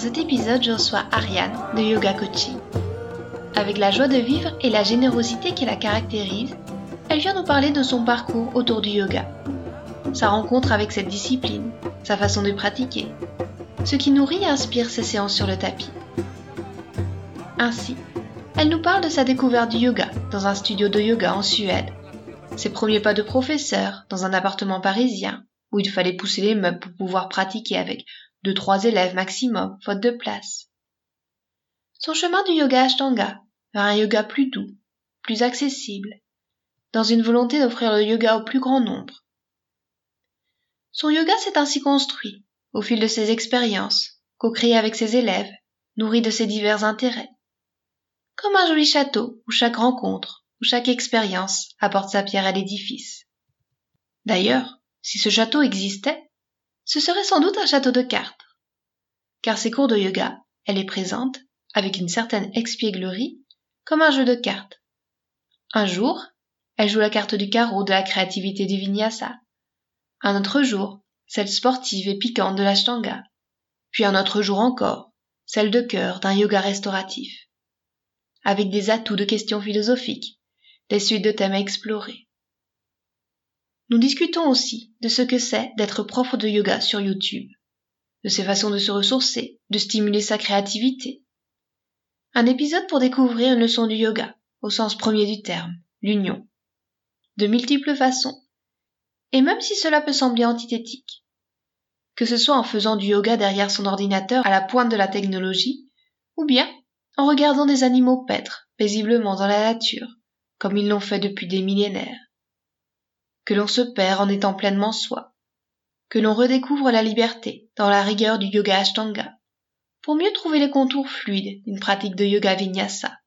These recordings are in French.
Cet épisode, je reçois Ariane de Yoga Coaching. Avec la joie de vivre et la générosité qui la caractérise, elle vient nous parler de son parcours autour du yoga, sa rencontre avec cette discipline, sa façon de pratiquer, ce qui nourrit et inspire ses séances sur le tapis. Ainsi, elle nous parle de sa découverte du yoga dans un studio de yoga en Suède, ses premiers pas de professeur dans un appartement parisien où il fallait pousser les meubles pour pouvoir pratiquer avec deux trois élèves maximum, faute de place. Son chemin du yoga Ashtanga vers un yoga plus doux, plus accessible, dans une volonté d'offrir le yoga au plus grand nombre. Son yoga s'est ainsi construit, au fil de ses expériences, co-créé avec ses élèves, nourri de ses divers intérêts. Comme un joli château où chaque rencontre, où chaque expérience apporte sa pierre à l'édifice. D'ailleurs, si ce château existait, ce serait sans doute un château de cartes. Car ses cours de yoga, elle est présente, avec une certaine expièglerie, comme un jeu de cartes. Un jour, elle joue la carte du carreau de la créativité du vinyasa. Un autre jour, celle sportive et piquante de l'ashtanga. Puis un autre jour encore, celle de cœur d'un yoga restauratif. Avec des atouts de questions philosophiques, des suites de thèmes à explorer. Nous discutons aussi de ce que c'est d'être prof de yoga sur YouTube, de ses façons de se ressourcer, de stimuler sa créativité, un épisode pour découvrir une leçon du yoga, au sens premier du terme, l'union. De multiples façons. Et même si cela peut sembler antithétique. Que ce soit en faisant du yoga derrière son ordinateur à la pointe de la technologie, ou bien en regardant des animaux paître paisiblement dans la nature, comme ils l'ont fait depuis des millénaires. Que l'on se perd en étant pleinement soi. Que l'on redécouvre la liberté dans la rigueur du yoga ashtanga pour mieux trouver les contours fluides d'une pratique de yoga vinyasa.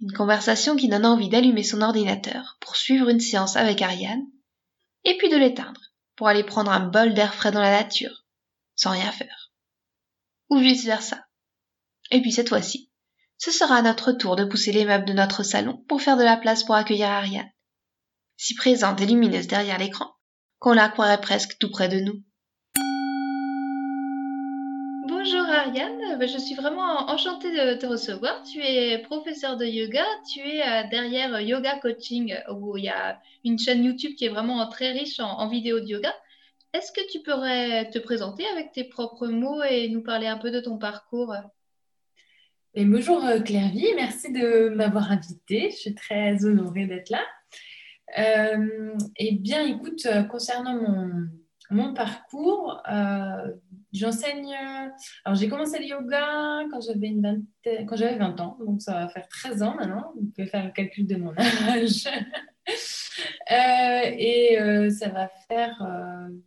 Une conversation qui donne envie d'allumer son ordinateur pour suivre une séance avec Ariane, et puis de l'éteindre pour aller prendre un bol d'air frais dans la nature, sans rien faire. Ou vice versa. Et puis cette fois-ci, ce sera à notre tour de pousser les meubles de notre salon pour faire de la place pour accueillir Ariane, si présente et lumineuse derrière l'écran qu'on la croirait presque tout près de nous. Ariane, bah, je suis vraiment enchantée de te recevoir. Tu es professeur de yoga, tu es euh, derrière Yoga Coaching où il y a une chaîne YouTube qui est vraiment très riche en, vidéos de yoga. Est-ce que tu pourrais te présenter avec tes propres mots et nous parler un peu de ton parcours? Et bonjour euh, Claire-Vie, merci de m'avoir invitée. Je suis très honorée d'être là. Euh, eh bien, écoute, concernant mon, mon parcours, euh, j'enseigne. Alors, j'ai commencé le yoga quand j'avais une quand j'avais 20 ans, donc ça va faire 13 ans maintenant. Vous pouvez faire le calcul de mon âge. Euh, et euh, ça va faire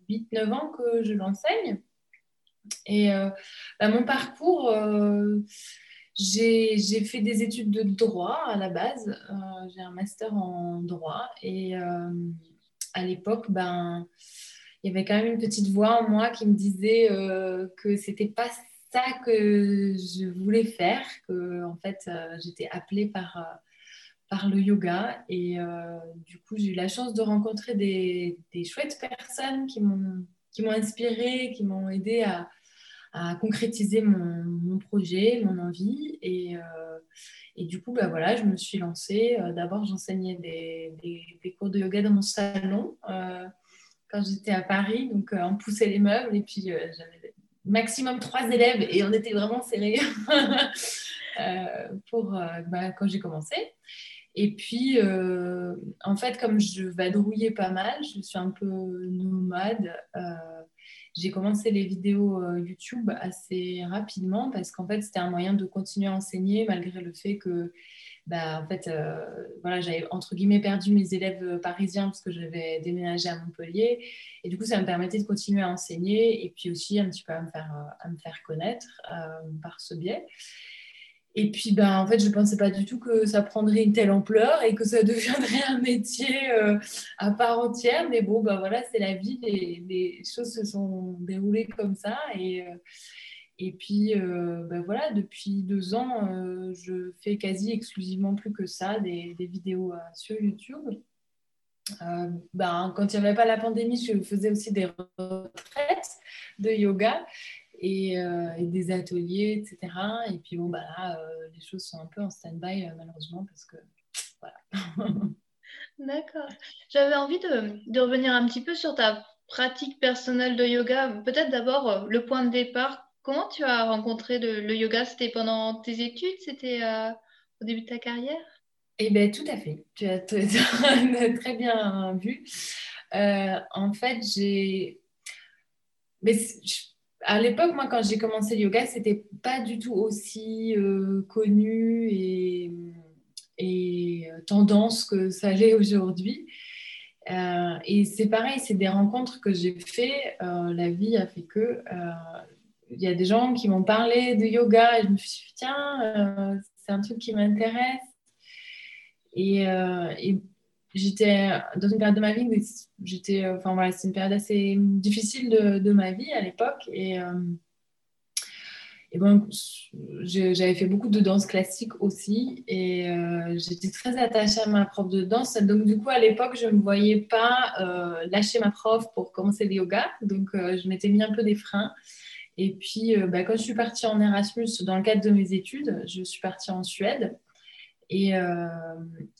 8-9 ans que je l'enseigne. Et bah, mon parcours, j'ai fait des études de droit à la base. j'ai un master en droit. Et à l'époque, ben il y avait quand même une petite voix en moi qui me disait euh, que c'était pas ça que je voulais faire, que en fait euh, j'étais appelée par, euh, par le yoga et du coup j'ai eu la chance de rencontrer des, des chouettes personnes qui m'ont inspirée, qui m'ont aidé à, à concrétiser mon, projet, mon envie et, et du coup bah voilà je me suis lancée. D'abord j'enseignais des, cours de yoga dans mon salon quand j'étais à Paris. Donc, euh, on poussait les meubles et puis euh, j'avais maximum trois élèves et on était vraiment serrés euh, pour bah, quand j'ai commencé. Et puis, en fait, comme je vadrouillais pas mal, je suis un peu nomade. J'ai commencé les vidéos YouTube assez rapidement parce qu'en fait, c'était un moyen de continuer à enseigner malgré le fait que bah, en fait, euh, voilà, j'avais entre guillemets perdu mes élèves euh, parisiens parce que j'avais déménagé à Montpellier. Et du coup, ça me permettait de continuer à enseigner et puis aussi un petit peu à me faire, euh, à me faire connaître par ce biais. Et puis, ben, en fait, je ne pensais pas du tout que ça prendrait une telle ampleur et que ça deviendrait un métier à part entière. Mais bon, ben, voilà, c'est la vie. Les, les, choses se sont déroulées comme ça. Et, et puis, euh, ben voilà, depuis deux ans, euh, je fais quasi exclusivement plus que ça, des, vidéos euh, sur YouTube. ben, quand il n'y avait pas la pandémie, je faisais aussi des retraites de yoga et, des ateliers, etc. Et puis, bon, ben là, les choses sont un peu en stand-by, malheureusement, parce que voilà. D'accord. J'avais envie de, de, revenir un petit peu sur ta pratique personnelle de yoga. Peut-être d'abord le point de départ Comment tu as rencontré le, yoga? C'était pendant tes études? C'était euh, au début de ta carrière? Eh bien, tout à fait. Tu as très bien vu. Euh, en fait, j'ai. Mais à l'époque, moi, quand j'ai commencé le yoga, c'était pas du tout aussi euh, connu et, et tendance que ça l'est aujourd'hui. et c'est pareil, c'est des rencontres que j'ai fait. la vie a fait que il y a des gens qui m'ont parlé de yoga et je me suis dit, tiens, euh, c'est un truc qui m'intéresse. Et, euh, j'étais dans une période de ma vie où j'étais, euh, enfin voilà, c'est une période assez difficile de, ma vie à l'époque. Et, et bon, j'avais fait beaucoup de danse classique aussi et j'étais très attachée à ma prof de danse. Donc, du coup, à l'époque, je ne me voyais pas lâcher ma prof pour commencer le yoga. Donc, je m'étais mis un peu des freins. Et puis, euh, bah, quand je suis partie en Erasmus, dans le cadre de mes études, je suis partie en Suède. Et, euh,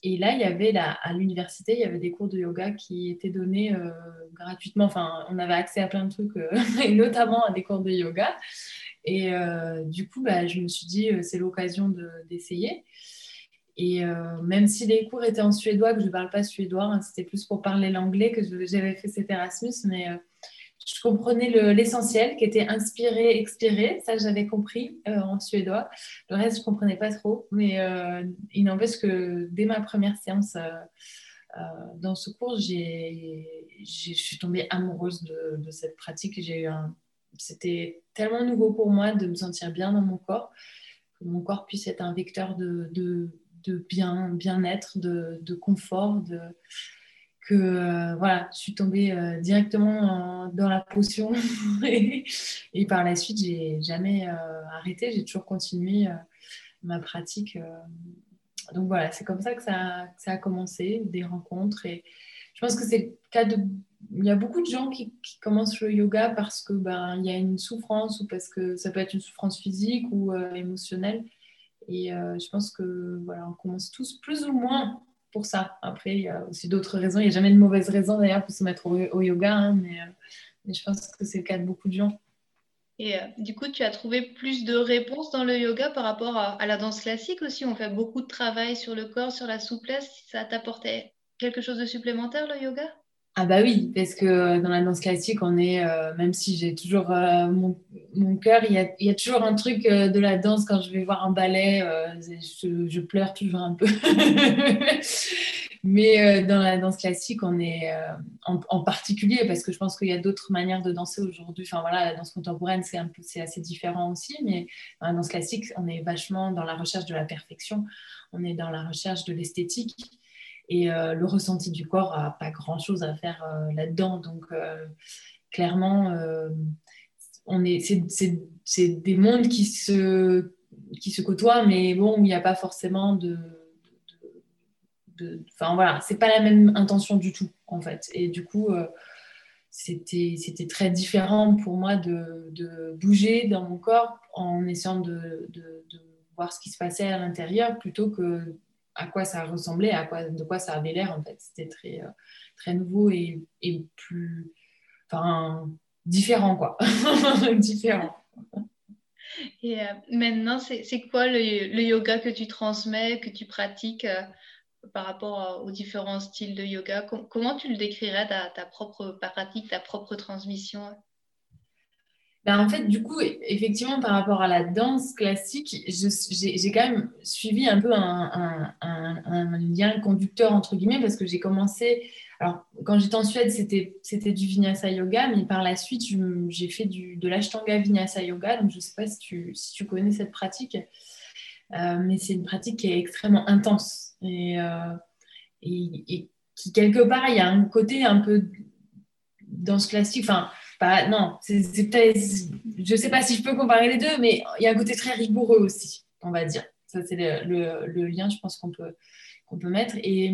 et là, il y avait à l'université, il y avait des cours de yoga qui étaient donnés euh, gratuitement. Enfin, on avait accès à plein de trucs, et notamment à des cours de yoga. Et du coup, bah, je me suis dit, c'est l'occasion d'essayer. et même si les cours étaient en suédois, que je ne parle pas suédois, hein, c'était plus pour parler l'anglais que j'avais fait cet Erasmus, mais je comprenais l'essentiel qui était inspirer, expirer. Ça, j'avais compris euh, en suédois. Le reste, je ne comprenais pas trop. Mais euh, il n'empêche que dès ma première séance euh, dans ce cours, je suis tombée amoureuse de, cette pratique. C'était tellement nouveau pour moi de me sentir bien dans mon corps, que mon corps puisse être un vecteur de, de bien, bien-être, de, de confort, de que euh, voilà, je suis tombée euh, directement dans la potion. Et, par la suite, j'ai jamais euh, arrêté, j'ai toujours continué ma pratique. donc voilà, c'est comme ça que ça, ça, a commencé, des rencontres. Et je pense que c'est le cas de il y a beaucoup de gens qui, commencent le yoga parce que ben il y a une souffrance ou parce que ça peut être une souffrance physique ou émotionnelle. Et je pense que voilà, on commence tous plus ou moins pour ça. Après, il y a aussi d'autres raisons. Il n'y a jamais de mauvaise raison d'ailleurs pour se mettre au, yoga, hein, mais, euh, mais, je pense que c'est le cas de beaucoup de gens. Et euh, du coup, tu as trouvé plus de réponses dans le yoga par rapport à, la danse classique aussi? On fait beaucoup de travail sur le corps, sur la souplesse. Ça t'apportait quelque chose de supplémentaire le yoga? Ah bah oui, parce que dans la danse classique, on est, euh, même si j'ai toujours mon, mon cœur, il y, y, a, toujours un truc de la danse quand je vais voir un ballet, je, pleure toujours un peu. Mais euh, dans la danse classique, on est euh, en, particulier, parce que je pense qu'il y a d'autres manières de danser aujourd'hui. Enfin voilà, la danse contemporaine, c'est, c'est assez différent aussi. Mais dans la danse classique, on est vachement dans la recherche de la perfection. On est dans la recherche de l'esthétique. Et euh, le ressenti du corps n'a pas grand-chose à faire là-dedans. Donc, clairement, on est, c'est, des mondes qui se, qui se côtoient, mais bon, il n'y a pas forcément de Enfin voilà, c'est pas la même intention du tout en fait. Et du coup, euh, c'était c'était très différent pour moi de, bouger dans mon corps en essayant de, voir ce qui se passait à l'intérieur plutôt que à quoi ça ressemblait, à quoi, de quoi ça avait l'air en fait. C'était très, euh, très nouveau et, plus. Enfin, différent quoi. différent. Et euh, maintenant, c'est quoi le, yoga que tu transmets, que tu pratiques par rapport aux différents styles de yoga? Comment tu le décrirais, ta propre pratique, ta propre transmission? Ben, en fait, du coup, effectivement, par rapport à la danse classique, j'ai quand même suivi un peu un, lien conducteur, entre guillemets, parce que j'ai commencé. Alors, quand j'étais en Suède, c'était du vinyasa yoga, mais par la suite, j'ai fait du, de l'ashtanga vinyasa yoga. Donc, je ne sais pas si tu, si tu, connais cette pratique, euh, mais c'est une pratique qui est extrêmement intense. Et, euh, et, et, qui, quelque part, il y a un côté un peu danse classique. Enfin, non, c'est je ne sais pas si je peux comparer les deux, mais il y a un côté très rigoureux aussi, on va dire. Ça, c'est le, lien, je pense, qu'on peut, qu'on peut mettre. Et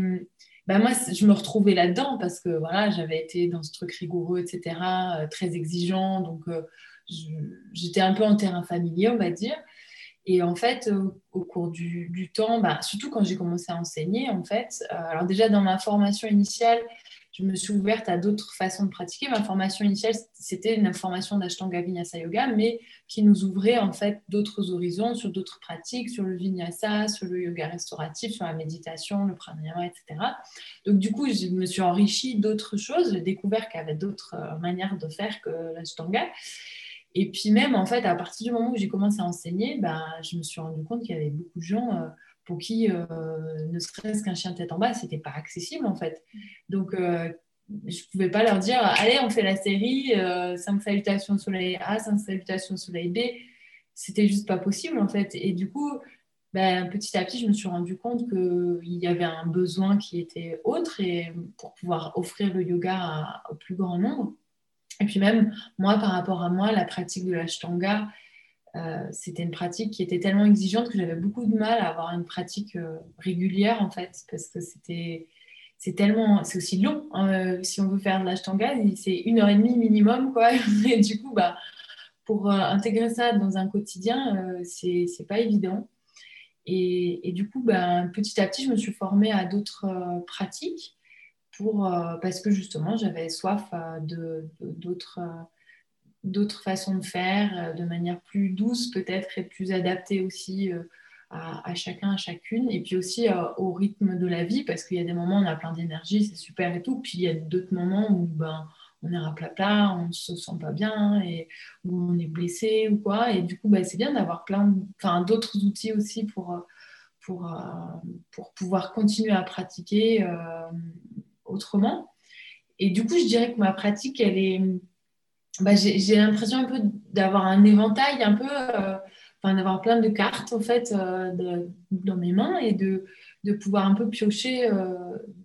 bah, moi, je me retrouvais là-dedans parce que voilà, j'avais été dans ce truc rigoureux, etc., euh, très exigeant. Donc, euh, j'étais un peu en terrain familier, on va dire. Et en fait, au cours du, du temps, bah, surtout quand j'ai commencé à enseigner, en fait, euh, alors déjà dans ma formation initiale, je me suis ouverte à d'autres façons de pratiquer. Ma formation initiale, c'était une formation d'Ashtanga Vinyasa Yoga, mais qui nous ouvrait en fait d'autres horizons sur d'autres pratiques, sur le Vinyasa, sur le yoga restauratif, sur la méditation, le pranayama, etc. Donc du coup, je me suis enrichie d'autres choses. J'ai découvert qu'il y avait d'autres euh, manières de faire que l'Ashtanga. Et puis même, en fait, à partir du moment où j'ai commencé à enseigner, ben, je me suis rendu compte qu'il y avait beaucoup de gens... Euh, pour qui euh, ne serait-ce qu'un chien tête en bas, c'était pas accessible en fait. Donc, euh, je pouvais pas leur dire allez, on fait la série 5 euh, salutations soleil A, 5 salutations soleil B. C'était juste pas possible en fait. Et du coup, ben, petit à petit, je me suis rendu compte qu'il y avait un besoin qui était autre et pour pouvoir offrir le yoga au plus grand nombre. Et puis même, moi, par rapport à moi, la pratique de l'ashtanga, euh, c'était une pratique qui était tellement exigeante que j'avais beaucoup de mal à avoir une pratique euh, régulière en fait, parce que c'était c'est tellement c'est aussi long hein, euh, si on veut faire de l'ashtanga c'est une heure et demie minimum quoi. Et du coup bah pour intégrer ça dans un quotidien c'est pas évident. Et, et, du coup bah, petit à petit je me suis formée à d'autres pratiques pour parce que justement j'avais soif de d'autres d'autres façons de faire, euh, de manière plus douce peut-être et plus adaptée aussi euh, à, chacun, à chacune, et puis aussi euh, au rythme de la vie, parce qu'il y a des moments où on a plein d'énergie, c'est super et tout, puis il y a d'autres moments où ben, on est raplapla, on ne se sent pas bien, et où on est blessé ou quoi, et du coup ben, c'est bien d'avoir plein d'autres outils aussi pour, pour, pour pouvoir continuer à pratiquer autrement. Et du coup, je dirais que ma pratique, elle est bah, j'ai l'impression un peu d'avoir un éventail, un peu, euh, enfin, d'avoir plein de cartes en fait euh, dans mes mains et de, de, pouvoir un peu piocher euh,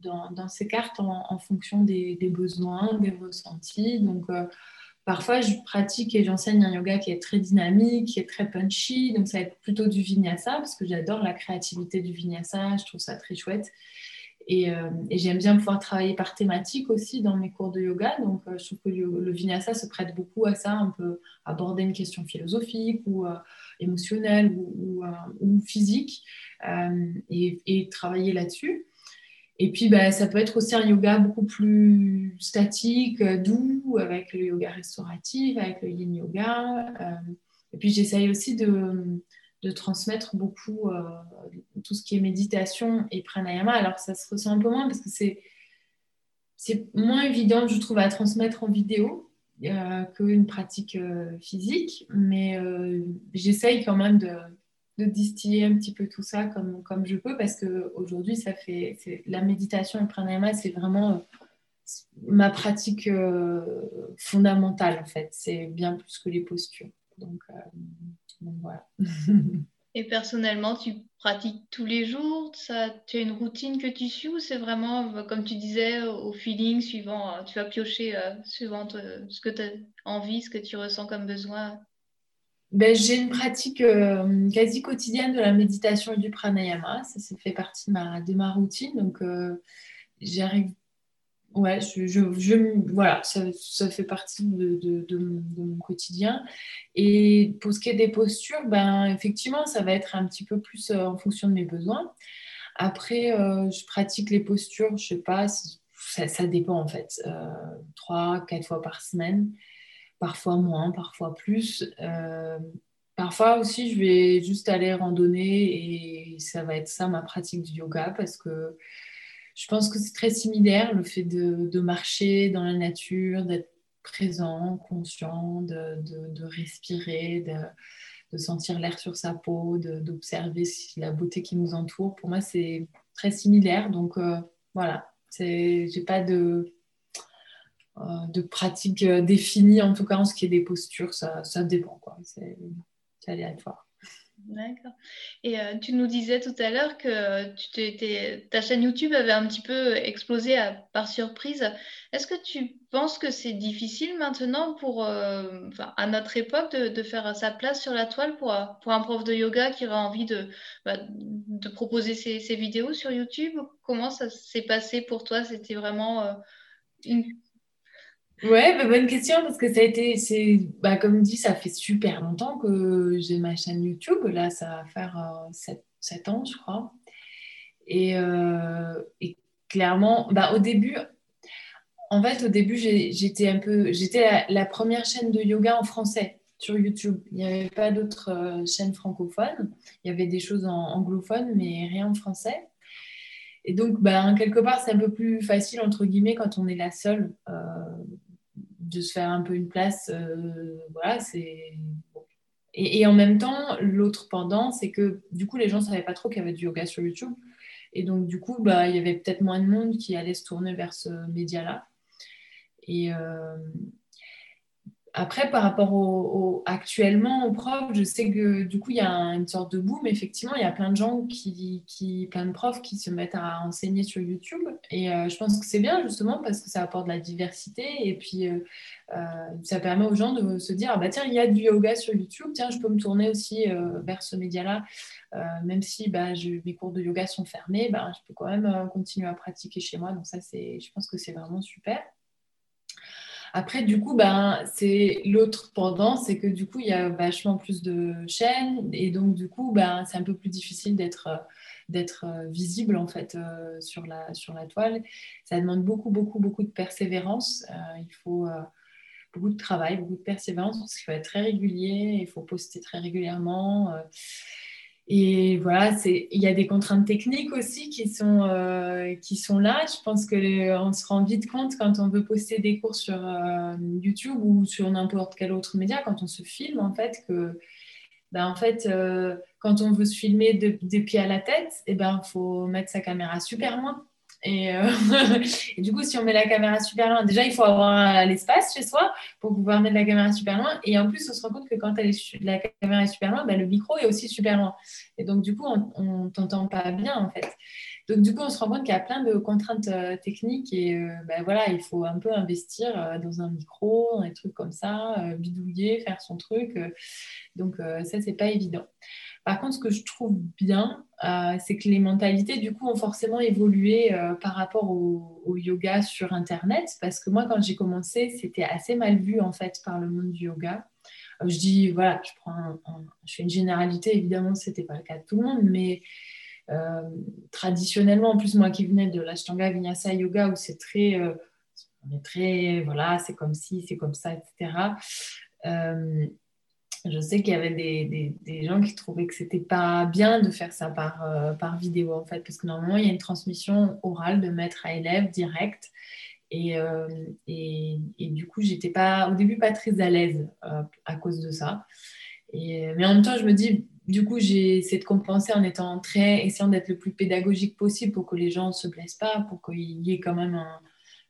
dans, dans, ces cartes en, fonction des, des, besoins, des ressentis. Donc, parfois, je pratique et j'enseigne un yoga qui est très dynamique, qui est très punchy. Donc, ça va être plutôt du vinyasa parce que j'adore la créativité du vinyasa. Je trouve ça très chouette. Euh, et, j'aime bien pouvoir travailler par thématique aussi dans mes cours de yoga. Donc, euh, je trouve que le, vinyasa se prête beaucoup à ça. On peut aborder une question philosophique ou euh, émotionnelle ou, physique et, et, travailler là-dessus. Et puis, bah, ça peut être aussi un yoga beaucoup plus statique, doux, avec le yoga restauratif, avec le yin yoga. et puis, j'essaye aussi de de transmettre beaucoup euh, tout ce qui est méditation et pranayama. Alors ça se ressent un peu moins parce que c'est, moins évident, je trouve, à transmettre en vidéo euh, qu'une pratique euh, physique, mais j'essaye quand même de, distiller un petit peu tout ça comme, comme je peux parce qu'aujourd'hui, ça fait la méditation et pranayama, c'est vraiment ma pratique fondamentale en fait. C'est bien plus que les postures. Donc, voilà. Et personnellement, tu pratiques tous les jours? Ça, Tu as une routine que tu suis ou c'est vraiment, euh, comme tu disais, au feeling, suivant, euh, tu vas piocher euh, suivant ce que tu as envie, ce que tu ressens comme besoin? Ben, J'ai une pratique quasi quotidienne de la méditation et du pranayama. Ça, ça fait partie de ma, de ma routine. Donc, j'arrive Ouais, je, je, voilà, ça, ça, fait partie de, de, de, mon quotidien. Et pour ce qui est des postures, ben, effectivement, ça va être un petit peu plus euh, en fonction de mes besoins. Après, euh, je pratique les postures, je sais pas, ça, ça dépend en fait. Euh, trois, quatre fois par semaine, parfois moins, parfois plus. parfois aussi, je vais juste aller randonner et ça va être ça ma pratique du yoga parce que je pense que c'est très similaire, le fait de, marcher dans la nature, d'être présent, conscient, de, respirer, de, sentir l'air sur sa peau, d'observer la beauté qui nous entoure. Pour moi, c'est très similaire. Donc voilà, j'ai pas de, de pratique définie, en tout cas en ce qui est des postures, ça, ça dépend. C'est aléatoire. D'accord. Et euh, tu nous disais tout à l'heure que tu ta chaîne YouTube avait un petit peu explosé par surprise. Est-ce que tu penses que c'est difficile maintenant pour, euh, à notre époque de, faire sa place sur la toile pour, pour un prof de yoga qui aurait envie de, bah, de proposer ses, vidéos sur YouTube? Comment ça s'est passé pour toi? C'était vraiment euh, une Ouais, bah, bonne question parce que ça a été, c'est, bah, comme dit, ça fait super longtemps que j'ai ma chaîne YouTube. Là, ça va faire 7, euh, ans, je crois. Et, euh, clairement, bah, au début, en fait, au début, j'étais un peu, j'étais la, première chaîne de yoga en français sur YouTube. Il n'y avait pas d'autres euh, chaînes francophones. Il y avait des choses en anglophone, mais rien en français. Et donc, ben, quelque part, c'est un peu plus facile, entre guillemets, quand on est la seule de se faire un peu une place. Euh, voilà. Et, en même temps, l'autre pendant, c'est que du coup, les gens ne savaient pas trop qu'il y avait du yoga sur YouTube. Et donc, du coup, bah, il y avait peut-être moins de monde qui allait se tourner vers ce média-là. Euh, après, par rapport au, actuellement aux profs, je sais que du coup, il y a une sorte de boom. Effectivement, il y a plein de gens qui, qui plein de profs qui se mettent à enseigner sur YouTube. Et euh, je pense que c'est bien justement parce que ça apporte de la diversité et puis euh, euh, ça permet aux gens de se dire ah bah tiens, il y a du yoga sur YouTube. Tiens, je peux me tourner aussi vers ce média-là, même si bah, je, mes cours de yoga sont fermés, bah, je peux quand même continuer à pratiquer chez moi. Donc ça, c'est, je pense que c'est vraiment super. Après, du coup, ben, c'est l'autre pendant, c'est que du coup, il y a vachement plus de chaînes et donc, du coup, ben, c'est un peu plus difficile d'être d'être euh, visible en fait euh, sur, la, sur la toile. Ça demande beaucoup, beaucoup, beaucoup de persévérance. Euh, il faut beaucoup de travail, beaucoup de persévérance parce qu'il faut être très régulier, il faut poster très régulièrement. Et voilà, il y a des contraintes techniques aussi qui sont, euh, qui sont là. Je pense qu'on se rend vite compte quand on veut poster des cours sur euh, YouTube ou sur n'importe quel autre média, quand on se filme, en fait, que ben, en fait, euh, quand on veut se filmer de, des pieds à la tête, il eh ben, faut mettre sa caméra super loin euh, et, du coup, si on met la caméra super loin, déjà, il faut avoir l'espace chez soi pour pouvoir mettre la caméra super loin. Et en plus, on se rend compte que quand la caméra est super loin, bah, le micro est aussi super loin. Et donc, du coup, on ne t'entend pas bien, en fait. Donc, du coup, on se rend compte qu'il y a plein de contraintes euh, techniques et euh, bah, voilà, il faut un peu investir dans un micro, des trucs comme ça, bidouiller, faire son truc. donc, ça, c'est pas évident. Par contre, ce que je trouve bien, euh, c'est que les mentalités, du coup, ont forcément évolué euh, par rapport au, yoga sur Internet. Parce que moi, quand j'ai commencé, c'était assez mal vu, en fait, par le monde du yoga. Euh, je dis, voilà, je, prends je fais une généralité, évidemment, ce n'était pas le cas de tout le monde, mais traditionnellement, en plus, moi qui venais de l'Ashtanga Vinyasa Yoga, où c'est très, très, voilà, c'est comme ci, c'est comme ça, etc je sais qu'il y avait des, des, gens qui trouvaient que c'était pas bien de faire ça par, euh, par vidéo en fait, parce que normalement il y a une transmission orale de maître à élève direct. Et, euh, et, et, du coup, j'étais pas au début pas très à l'aise euh, à cause de ça. Et, mais en même temps, je me dis, du coup, j'ai essayé de compenser en étant très, essayant d'être le plus pédagogique possible pour que les gens ne se blessent pas, pour qu'il y ait quand même un,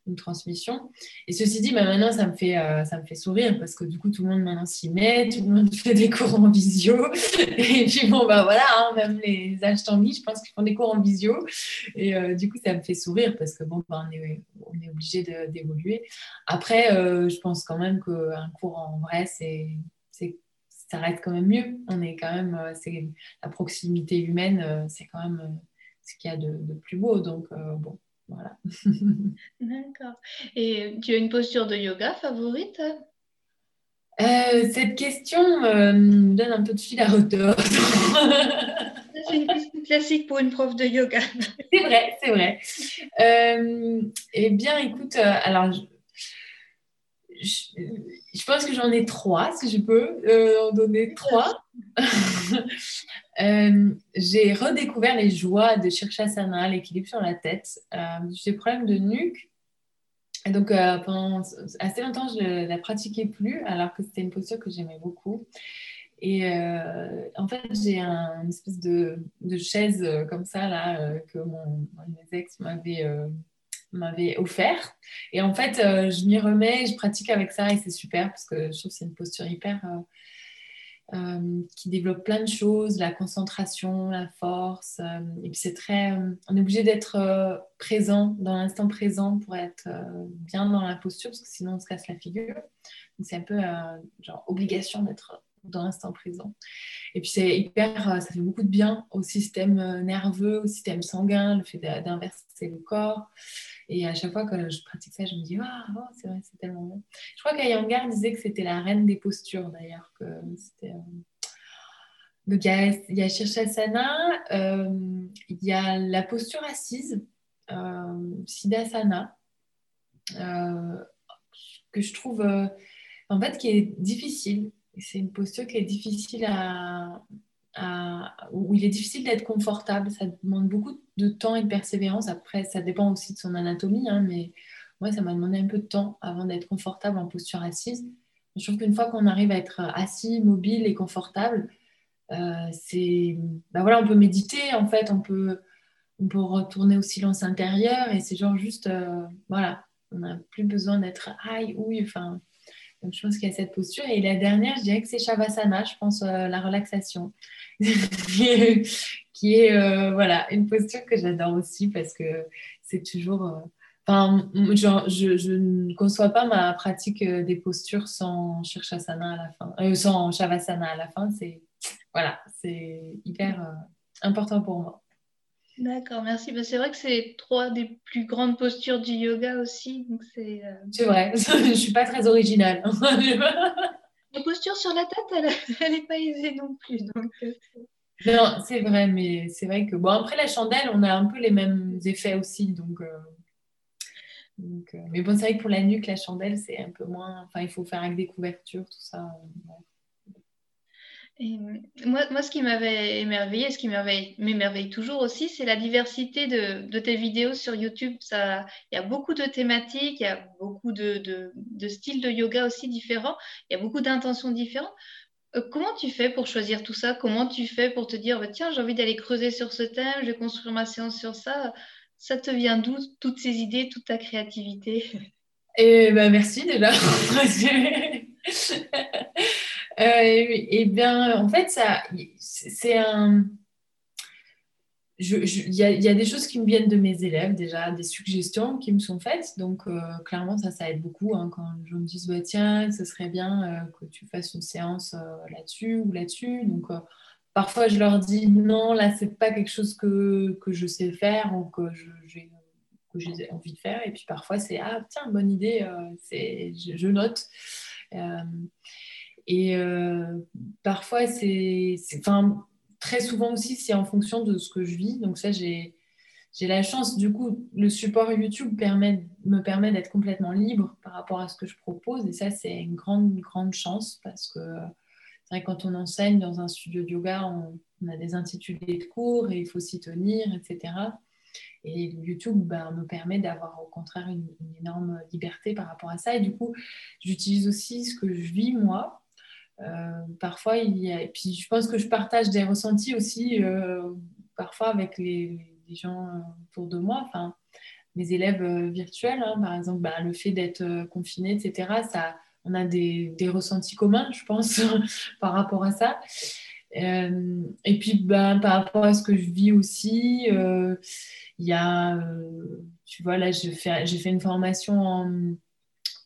une transmission. Et ceci dit, bah, maintenant, ça me, fait, euh, ça me fait sourire parce que du coup, tout le monde maintenant s'y met, tout le monde fait des cours en visio. Et puis, bon, bah voilà, hein, même les achetants je pense qu'ils font des cours en visio. Et euh, du coup, ça me fait sourire parce que bon, bah, on, est, obligé d'évoluer. Après, euh, je pense quand même qu'un cours en vrai, c'est ça reste quand même mieux. On est quand même, c'est la proximité humaine, c'est quand même ce qu'il y a de, plus beau. Donc, bon, voilà. D'accord. Et tu as une posture de yoga favorite? Euh, Cette question euh, me donne un peu de fil à retordre. c'est une question classique pour une prof de yoga. c'est vrai, c'est vrai. Euh, eh bien, écoute, alors, je, pense que j'en ai trois, si je peux en donner trois. Euh, j'ai redécouvert les joies de Shirshasana, l'équilibre sur la tête. Euh, j'ai des problèmes de nuque. Et donc, pendant assez longtemps, je ne la pratiquais plus, alors que c'était une posture que j'aimais beaucoup. Et en fait, j'ai un, une espèce de, de chaise comme ça, là, que mon, mes ex m'avait m'avait offert. Et en fait, je m'y remets, je pratique avec ça et c'est super parce que je trouve que c'est une posture hyper euh, qui développe plein de choses, la concentration, la force. Euh, et puis c'est très, euh, on est obligé d'être présent dans l'instant présent pour être bien dans la posture parce que sinon on se casse la figure. Donc c'est un peu genre obligation d'être dans l'instant présent. Et puis c'est hyper, ça fait beaucoup de bien au système nerveux, au système sanguin, le fait d'inverser le corps. Et à chaque fois que je pratique ça, je me dis, ah, c'est vrai, c'est tellement bon. Je crois qu'Ayangar disait que c'était la reine des postures, d'ailleurs. Euh, Donc, il y a, a Shirshasana, euh, il y a la posture assise, euh, Siddhasana, que je trouve, en fait, qui est difficile. C'est une posture qui est difficile à, où il est difficile d'être confortable. Ça demande beaucoup de temps et de persévérance. Après, ça dépend aussi de son anatomie, hein, mais moi, ça m'a demandé un peu de temps avant d'être confortable en posture assise. Je trouve qu'une fois qu'on arrive à être assis, mobile et confortable, euh, c'est, ben voilà, on peut méditer en fait, on peut, on peut retourner au silence intérieur et c'est genre juste, euh, voilà, on n'a plus besoin d'être aïe, oui, enfin, donc, je pense qu'il y a cette posture. Et la dernière, je dirais que c'est Shavasana, je pense, euh, la relaxation, qui est euh, voilà, une posture que j'adore aussi parce que c'est toujours. Euh, enfin, je, ne conçois pas ma pratique des postures sans Shirshasana à la fin, sans Shavasana à la fin. C'est voilà, c'est hyper important pour moi. D'accord, merci. Ben, c'est vrai que c'est trois des plus grandes postures du yoga aussi. c'est, euh, vrai, je ne suis pas très originale. La posture sur la tête, elle n'est pas aisée non plus. Euh, non, c'est vrai, mais c'est vrai que, bon, après la chandelle, on a un peu les mêmes effets aussi. Donc, euh, mais bon, c'est vrai que pour la nuque, la chandelle, c'est un peu moins. Enfin, il faut faire avec des couvertures, tout ça. Moi, moi, ce qui m'avait émerveillé, ce qui m'émerveille toujours aussi, c'est la diversité de, tes vidéos sur YouTube. Il y a beaucoup de thématiques, il y a beaucoup de, styles de yoga aussi différents, il y a beaucoup d'intentions différentes. Euh, comment tu fais pour choisir tout ça? Comment tu fais pour te dire, bah, tiens, j'ai envie d'aller creuser sur ce thème, je vais construire ma séance sur ça? Ça te vient d'où, toutes ces idées, toute ta créativité? Et eh ben, Merci déjà. Euh, eh bien, en fait, ça, c'est un. Il y, a des choses qui me viennent de mes élèves déjà, des suggestions qui me sont faites. Donc, euh, clairement, ça, ça aide beaucoup. Hein, quand je me dis, bah, tiens, ce serait bien euh, que tu fasses une séance là-dessus ou là-dessus. Donc, parfois, je leur dis, non, là, c'est pas quelque chose que, que, je sais faire ou que j'ai envie de faire. Et puis, parfois, c'est, ah, tiens, bonne idée, je, je, note. Et euh, parfois, c'est. Enfin, très souvent aussi, c'est en fonction de ce que je vis. Donc, ça, j'ai. La chance, du coup, le support YouTube me permet d'être complètement libre par rapport à ce que je propose. Et ça, c'est une grande, grande chance parce que quand on enseigne dans un studio de yoga, on, a des intitulés de cours et il faut s'y tenir, etc. Et YouTube ben, me permet d'avoir au contraire une, énorme liberté par rapport à ça. Et du coup, j'utilise aussi ce que je vis moi parfois, y a... Et puis, je pense que je partage des ressentis aussi, euh, parfois avec les, gens autour de moi. Enfin, mes élèves euh, virtuels, hein, par exemple, bah, le fait d'être confiné, etc., ça, on a des, ressentis communs, je pense, par rapport à ça. et puis, bah, par rapport à ce que je vis aussi, il y a, tu vois, là, j'ai fait une formation en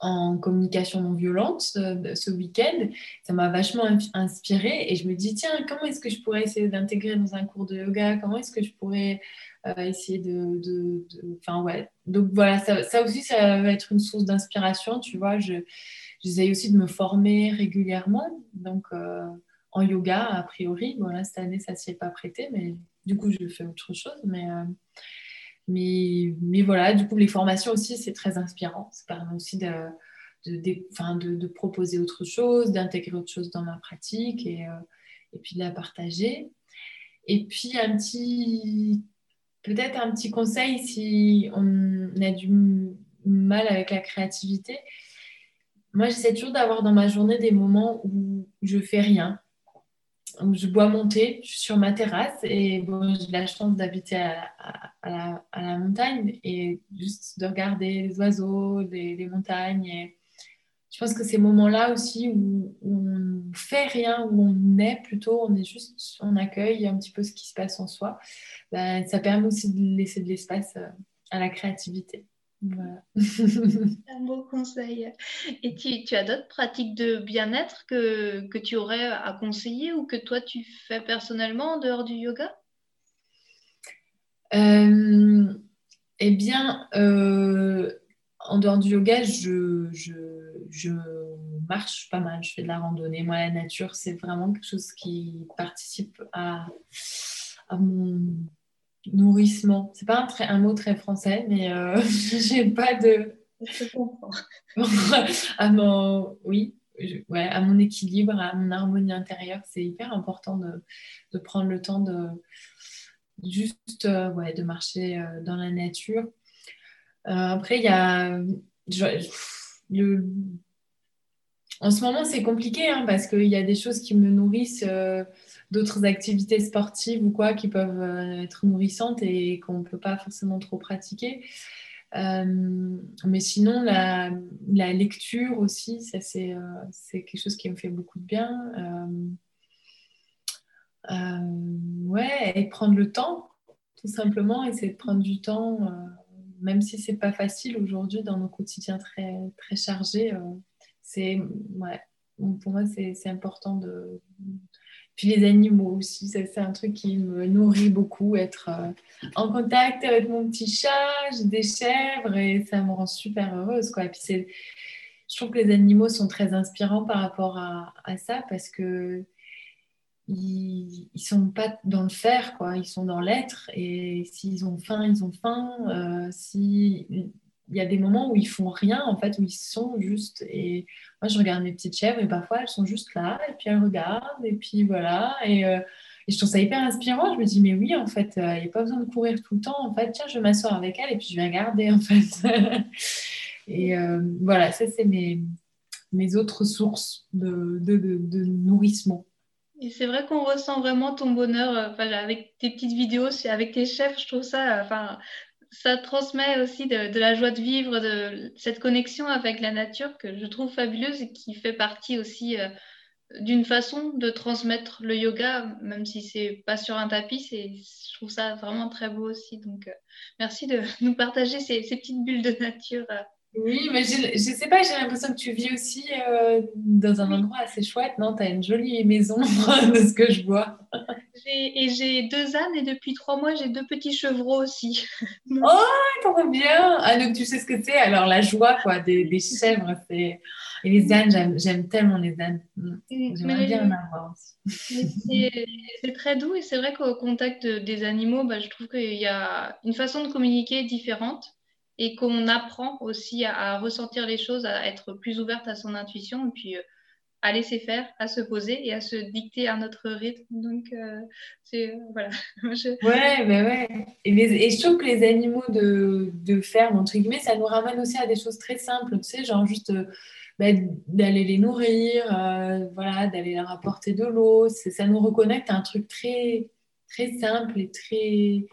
en communication non violente ce, week-end. Ça m'a vachement inspirée et je me dis, tiens, comment est-ce que je pourrais essayer d'intégrer dans un cours de yoga? Comment est-ce que je pourrais euh, essayer de... Enfin, ouais. Donc voilà, ça, aussi, ça va être une source d'inspiration, tu vois. Je, j'essaye aussi de me former régulièrement. Donc, euh, en yoga, a priori. Bon, là, cette année, ça ne s'y est pas prêté, mais du coup, je fais autre chose. Mais... Euh, mais, mais voilà, du coup, les formations aussi, c'est très inspirant. Ça permet aussi de, de, de, de, proposer autre chose, d'intégrer autre chose dans ma pratique et, euh, et puis de la partager. Et puis, un petit, peut-être un petit conseil si on a du mal avec la créativité. Moi, j'essaie toujours d'avoir dans ma journée des moments où je fais rien. Où je bois mon sur ma terrasse et bon, j'ai la chance d'habiter à, la, montagne et juste de regarder les oiseaux, les, montagnes. Je pense que ces moments-là aussi où, on fait rien, où on est plutôt, on est juste, on accueille un petit peu ce qui se passe en soi, ben, ça permet aussi de laisser de l'espace euh, à la créativité. Voilà. un beau conseil. Et tu, tu as d'autres pratiques de bien-être que, que, tu aurais à conseiller ou que toi tu fais personnellement en dehors du yoga? Euh, Eh bien, euh, en dehors du yoga, je, je, marche pas mal, je fais de la randonnée. Moi, la nature, c'est vraiment quelque chose qui participe à, à mon nourrissement. C'est pas un, un, mot très français, mais euh, j'ai pas de. Je comprends. à mon, oui, ouais, à mon équilibre, à mon harmonie intérieure, c'est hyper important de, de, prendre le temps de juste euh, ouais, de marcher euh, dans la nature. après, il y a le, en ce moment, c'est compliqué hein, parce qu'il y a des choses qui me nourrissent, euh, d'autres activités sportives ou quoi qui peuvent euh, être nourrissantes et qu'on ne peut pas forcément trop pratiquer. Euh, mais sinon, la, lecture aussi, ça c'est quelque chose qui me fait beaucoup de bien. ouais, et prendre le temps, tout simplement, essayer de prendre du temps même si c'est pas facile aujourd'hui dans nos quotidiens très, très chargés, euh, c'est ouais, pour moi c'est important de. Puis les animaux aussi, c'est un truc qui me nourrit beaucoup, être euh, en contact avec mon petit chat, j'ai des chèvres et ça me rend super heureuse. Quoi. Puis je trouve que les animaux sont très inspirants par rapport à, à ça parce que ils, ils sont pas dans le faire, quoi. Ils sont dans l'être. Et s'ils ont faim, ils ont faim. Euh, si il y a des moments où ils font rien, en fait, où ils sont juste. Et moi, je regarde mes petites chèvres et parfois elles sont juste là et puis elles regardent et puis voilà. Et, euh, je trouve ça hyper inspirant. Je me dis mais oui, en fait, euh, il n'y a pas besoin de courir tout le temps. En fait, tiens, je vais m'asseoir avec elle et puis je vais regarder en fait. et euh, voilà, ça c'est mes mes autres sources de, de, de, de nourrissement. Et c'est vrai qu'on ressent vraiment ton bonheur euh, avec tes petites vidéos, avec tes chefs. Je trouve ça, enfin, ça transmet aussi de, la joie de vivre, de cette connexion avec la nature que je trouve fabuleuse et qui fait partie aussi euh, d'une façon de transmettre le yoga, même si c'est pas sur un tapis. Je trouve ça vraiment très beau aussi. Donc, euh, merci de nous partager ces, ces petites bulles de nature. Oui, mais je, ne sais pas, j'ai l'impression que tu vis aussi euh, dans un endroit assez chouette, non? Tu as une jolie maison de ce que je vois. Et j'ai deux ânes et depuis trois mois, j'ai deux petits chevreaux aussi. oh, trop bien Ah, donc tu sais ce que c'est? Alors, la joie quoi, des, des chèvres, c'est... Et les ânes, j'aime tellement les ânes. Mm. J'aimerais bien en avoir aussi. C'est très doux et c'est vrai qu'au contact des animaux, bah, je trouve qu'il y a une façon de communiquer différente et qu'on apprend aussi à, ressentir les choses, à être plus ouverte à son intuition et puis euh, à laisser faire, à se poser et à se dicter à notre rythme. Donc, euh, c'est euh, voilà. Ouais, mais ouais. Et, je trouve que les animaux de, de, ferme, entre guillemets, ça nous ramène aussi à des choses très simples, tu sais, genre juste bah, d'aller les nourrir, voilà, d'aller leur apporter de l'eau. Ça nous reconnecte à un truc très, très simple et très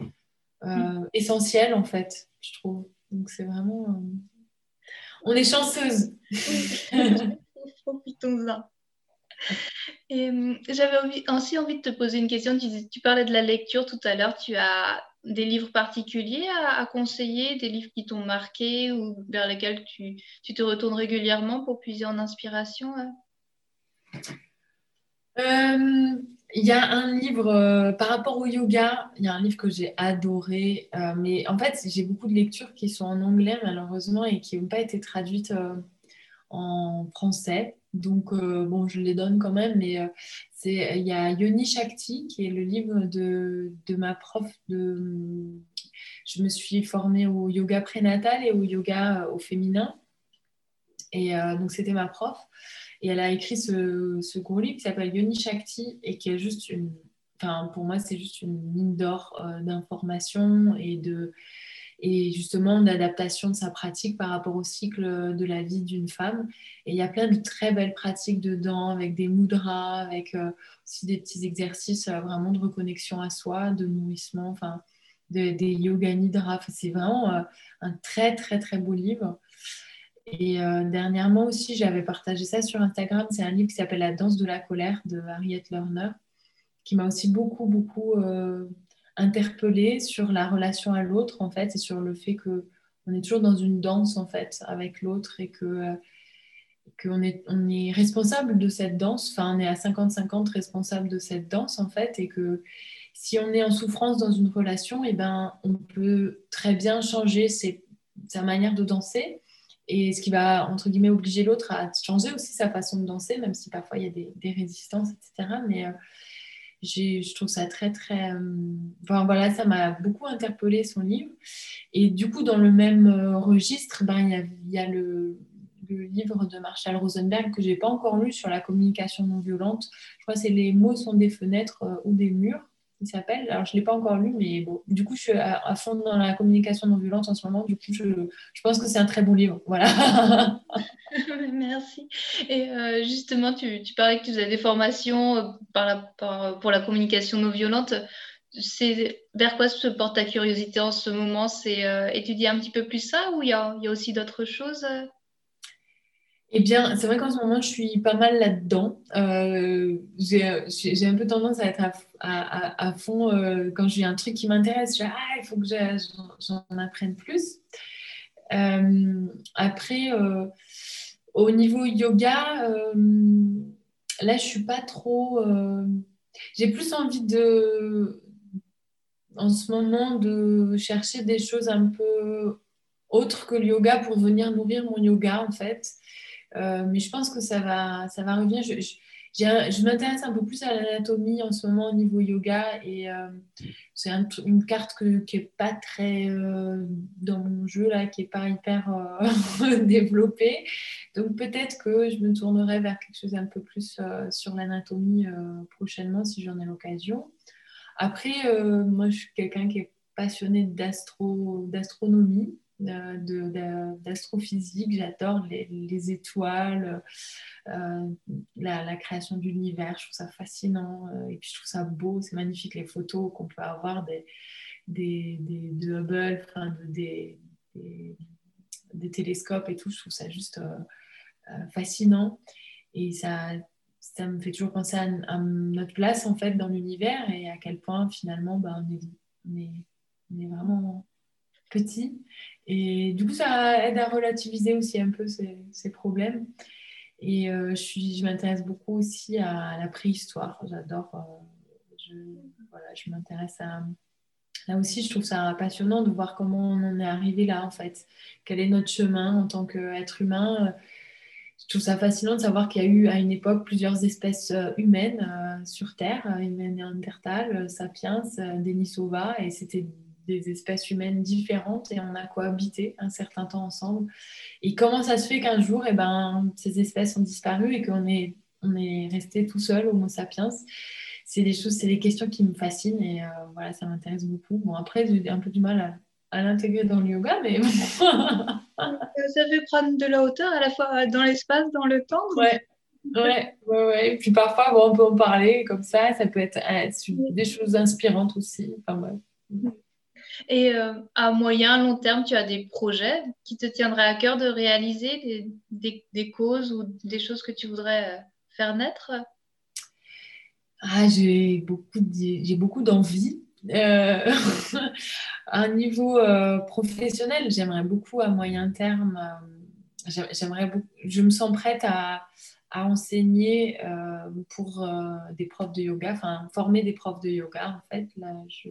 mm. essentiel, en fait, je trouve. Donc c'est vraiment. Euh, on est chanceuse. Profitons-en. Et euh, j'avais aussi envie de te poser une question. Tu, parlais de la lecture tout à l'heure. Tu as des livres particuliers à, conseiller, des livres qui t'ont marqué ou vers lesquels tu, te retournes régulièrement pour puiser en inspiration euh, il y a un livre euh, par rapport au yoga, il y a un livre que j'ai adoré, euh, mais en fait, j'ai beaucoup de lectures qui sont en anglais malheureusement et qui n'ont pas été traduites euh, en français. Donc, bon, je les donne quand même, mais c'est il y a Yoni Shakti qui est le livre de, de ma prof de. Je me suis formée au yoga prénatal et au yoga au féminin. Et donc, c'était ma prof. Et elle a écrit ce, ce gros livre qui s'appelle Yoni Shakti et qui est juste une. Enfin, pour moi, c'est juste une mine d'or euh, d'informations et et justement d'adaptation de sa pratique par rapport au cycle de la vie d'une femme. Et il y a plein de très belles pratiques dedans, avec des mudras, avec euh, aussi des petits exercices euh, vraiment de reconnexion à soi, de nourrissement, enfin des yoga nidra. C'est vraiment euh, un très très très beau livre. Et dernièrement aussi, j'avais partagé ça sur Instagram. C'est un livre qui s'appelle La danse de la colère de Harriet Lerner, qui m'a aussi beaucoup beaucoup interpellée sur la relation à l'autre en fait et sur le fait que on est toujours dans une danse en fait avec l'autre et que euh, qu'on est, on est responsable de cette danse, enfin on est à 50-50 responsable de cette danse en fait et que si on est en souffrance dans une relation, et eh ben, on peut très bien changer sa manière de danser et ce qui va entre guillemets obliger l'autre à changer aussi sa façon de danser, même si parfois il y a des, résistances, etc. Mais euh, je trouve ça très, très. Euh, enfin, voilà, ça m'a beaucoup interpellé son livre. Et du coup, dans le même euh, registre, ben, il y a, y a le, le, livre de Marshall Rosenberg que je n'ai pas encore lu sur la communication non violente. Je crois que c'est Les mots sont des fenêtres ou des murs il s'appelle. Alors, je ne l'ai pas encore lu, mais bon, du coup, je suis à, fond dans la communication non violente en ce moment. Du coup, je, je pense que c'est un très bon livre. Voilà. Merci. Et euh, justement, tu, tu, parlais que tu faisais des formations euh, pour la communication non violente. Vers quoi se porte ta curiosité en ce moment? C'est euh, étudier un petit peu plus ça ou il y a, y a, aussi d'autres choses eh bien, c'est vrai qu'en ce moment, je suis pas mal là-dedans. Euh, j'ai un peu tendance à être à, fond euh, quand j'ai un truc qui m'intéresse. Ah, il faut que j'en apprenne plus. Euh, après, au niveau yoga, là, je suis pas trop. j'ai plus envie de, en ce moment, de chercher des choses un peu autres que le yoga pour venir nourrir mon yoga, en fait. Euh, mais je pense que ça va, ça va revenir. Je, je, m'intéresse un peu plus à l'anatomie en ce moment au niveau yoga et euh, c'est une carte qui n'est pas très euh, dans mon jeu, là, qui n'est pas hyper développée. Donc peut-être que je me tournerai vers quelque chose un peu plus sur l'anatomie prochainement si j'en ai l'occasion. Après, moi je suis quelqu'un qui est passionné d'astronomie d'astrophysique, j'adore les, étoiles, euh, la, création de l'univers, je trouve ça fascinant euh, et puis je trouve ça beau, c'est magnifique les photos qu'on peut avoir des, des, de Hubble, enfin, des, des, télescopes et tout, je trouve ça juste euh, fascinant. Et ça, ça me fait toujours penser à, notre place en fait dans l'univers et à quel point finalement ben, on, est, on, est, on est vraiment petit et du coup, ça aide à relativiser aussi un peu ces, problèmes. Et euh, je, m'intéresse beaucoup aussi à la préhistoire. J'adore. Euh, voilà, je m'intéresse à. Là aussi, je trouve ça passionnant de voir comment on en est arrivé là, en fait. Quel est notre chemin en tant qu'être humain Je trouve ça fascinant de savoir qu'il y a eu à une époque plusieurs espèces euh, humaines sur Terre, néandertales, sapiens, Denisova, et c'était des espèces humaines différentes et on a cohabité un certain temps ensemble. Et comment ça se fait qu'un jour, eh ben, ces espèces ont disparu et qu'on est, on est resté tout seul, Homo sapiens? C'est des choses, c'est des questions qui me fascinent et euh, voilà, ça m'intéresse beaucoup. Bon, après, j'ai un peu du mal à, l'intégrer dans le yoga, mais ça fait prendre de la hauteur à la fois dans l'espace, dans le temps. Ouais. Ouais, ouais, ouais. Et puis parfois, bon, on peut en parler comme ça. Ça peut être euh, des choses inspirantes aussi. Enfin, ouais. Et euh, à moyen, long terme, tu as des projets qui te tiendraient à cœur de réaliser, des, causes ou des choses que tu voudrais euh, faire naître? Ah, J'ai beaucoup, beaucoup d'envie. Euh, à un niveau professionnel, j'aimerais beaucoup à moyen terme, j'aimerais je me sens prête à, enseigner pour des profs de yoga, enfin former des profs de yoga en fait. Là, je,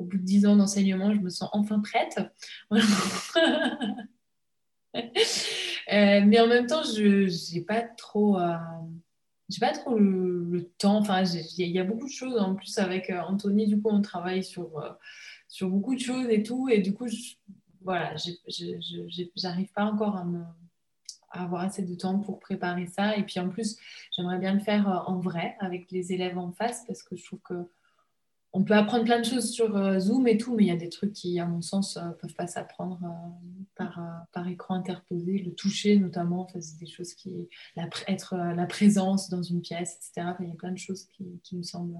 au bout de dix ans d'enseignement, je me sens enfin prête. Euh, mais en même temps, je n'ai pas trop, euh, j'ai pas trop le, temps. Enfin, il y a beaucoup de choses. En plus, avec euh, Anthony, du coup, on travaille sur, sur beaucoup de choses et tout. Et du coup, je, voilà, j'arrive pas encore à, me, à avoir assez de temps pour préparer ça. Et puis en plus, j'aimerais bien le faire en vrai avec les élèves en face parce que je trouve que on peut apprendre plein de choses sur euh, Zoom et tout, mais il y a des trucs qui, à mon sens, ne peuvent pas s'apprendre par, par, écran interposé. Le toucher, notamment, c'est des choses qui. La, être la présence dans une pièce, etc. il y a plein de choses qui, qui me semblent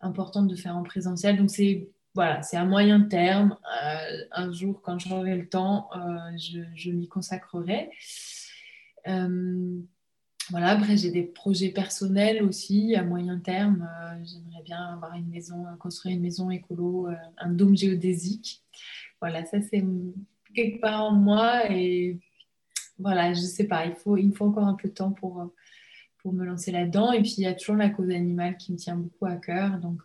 importantes de faire en présentiel. Donc, c'est voilà, c'est à moyen terme. Euh, un jour, quand j'aurai le temps, euh, je, m'y consacrerai. Euh, voilà, après, j'ai des projets personnels aussi à moyen terme. J'aimerais bien avoir une maison, construire une maison écolo, un dôme géodésique. Voilà, ça, c'est quelque part en moi. Et voilà, je sais pas, il, faut, il me faut encore un peu de temps pour, pour me lancer là-dedans. Et puis, il y a toujours la cause animale qui me tient beaucoup à cœur. Donc,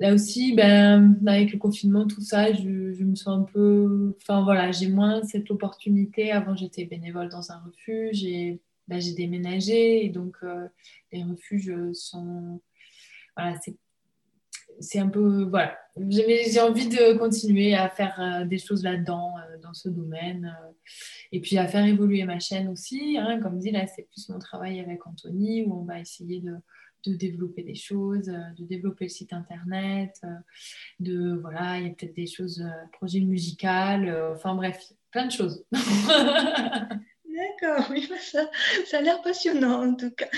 Là aussi, ben, avec le confinement, tout ça, je, me sens un peu. Enfin voilà, j'ai moins cette opportunité. Avant, j'étais bénévole dans un refuge et ben, j'ai déménagé. Et donc, euh, les refuges sont. Voilà, c'est un peu. Voilà. J'ai envie de continuer à faire euh, des choses là-dedans, euh, dans ce domaine. et puis à faire évoluer ma chaîne aussi. Hein. comme dit, là, c'est plus mon travail avec Anthony où on va essayer de développer des choses, de développer le site internet, de voilà, il y a peut-être des choses, projet musical, enfin bref, plein de choses. D'accord, oui, ça, ça a l'air passionnant en tout cas.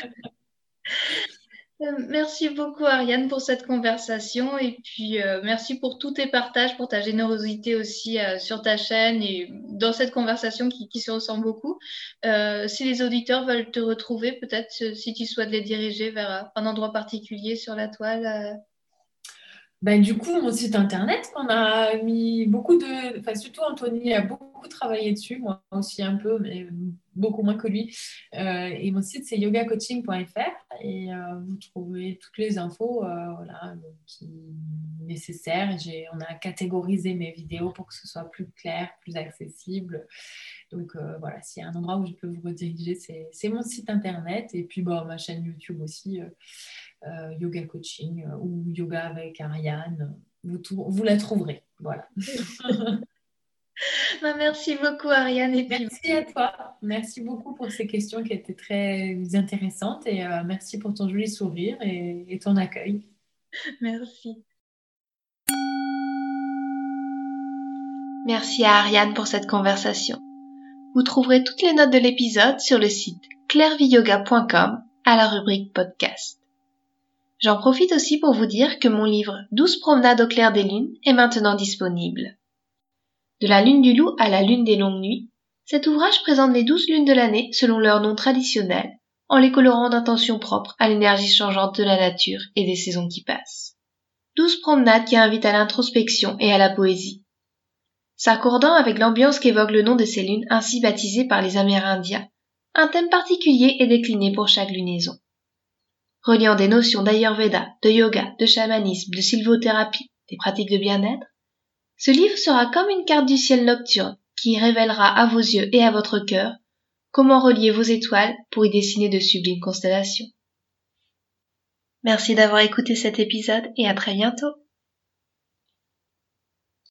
Euh, merci beaucoup Ariane pour cette conversation et puis euh, merci pour tous tes partages, pour ta générosité aussi euh, sur ta chaîne et dans cette conversation qui, se ressent beaucoup. si les auditeurs veulent te retrouver, peut-être si tu souhaites les diriger vers un endroit particulier sur la toile. Ben, du coup, mon site internet, on a mis beaucoup de. Enfin, surtout Anthony a beaucoup travaillé dessus, moi aussi un peu, mais beaucoup moins que lui. Euh, et mon site, c'est yogacoaching.fr et euh, vous trouvez toutes les infos euh, voilà, qui nécessaires. On a catégorisé mes vidéos pour que ce soit plus clair, plus accessible. Donc voilà, s'il y a un endroit où je peux vous rediriger, c'est mon site internet et puis bon, ma chaîne YouTube aussi. Euh, yoga coaching euh, ou yoga avec Ariane. Vous, vous la trouverez. Voilà. Bah, merci beaucoup Ariane. Et merci à toi. Merci beaucoup pour ces questions qui étaient très intéressantes et euh, merci pour ton joli sourire et, et ton accueil. Merci. Merci à Ariane pour cette conversation. Vous trouverez toutes les notes de l'épisode sur le site clairviyoga.com à la rubrique podcast. J'en profite aussi pour vous dire que mon livre 12 promenades au clair des lunes est maintenant disponible. De la lune du loup à la lune des longues nuits, cet ouvrage présente les douze lunes de l'année selon leur nom traditionnel, en les colorant d'intentions propres à l'énergie changeante de la nature et des saisons qui passent. Douze promenades qui invitent à l'introspection et à la poésie. S'accordant avec l'ambiance qu'évoque le nom de ces lunes ainsi baptisées par les Amérindiens, un thème particulier est décliné pour chaque lunaison reliant des notions d'Ayurveda, de yoga, de chamanisme, de sylvothérapie, des pratiques de bien-être, ce livre sera comme une carte du ciel nocturne qui révélera à vos yeux et à votre cœur comment relier vos étoiles pour y dessiner de sublimes constellations. Merci d'avoir écouté cet épisode et à très bientôt.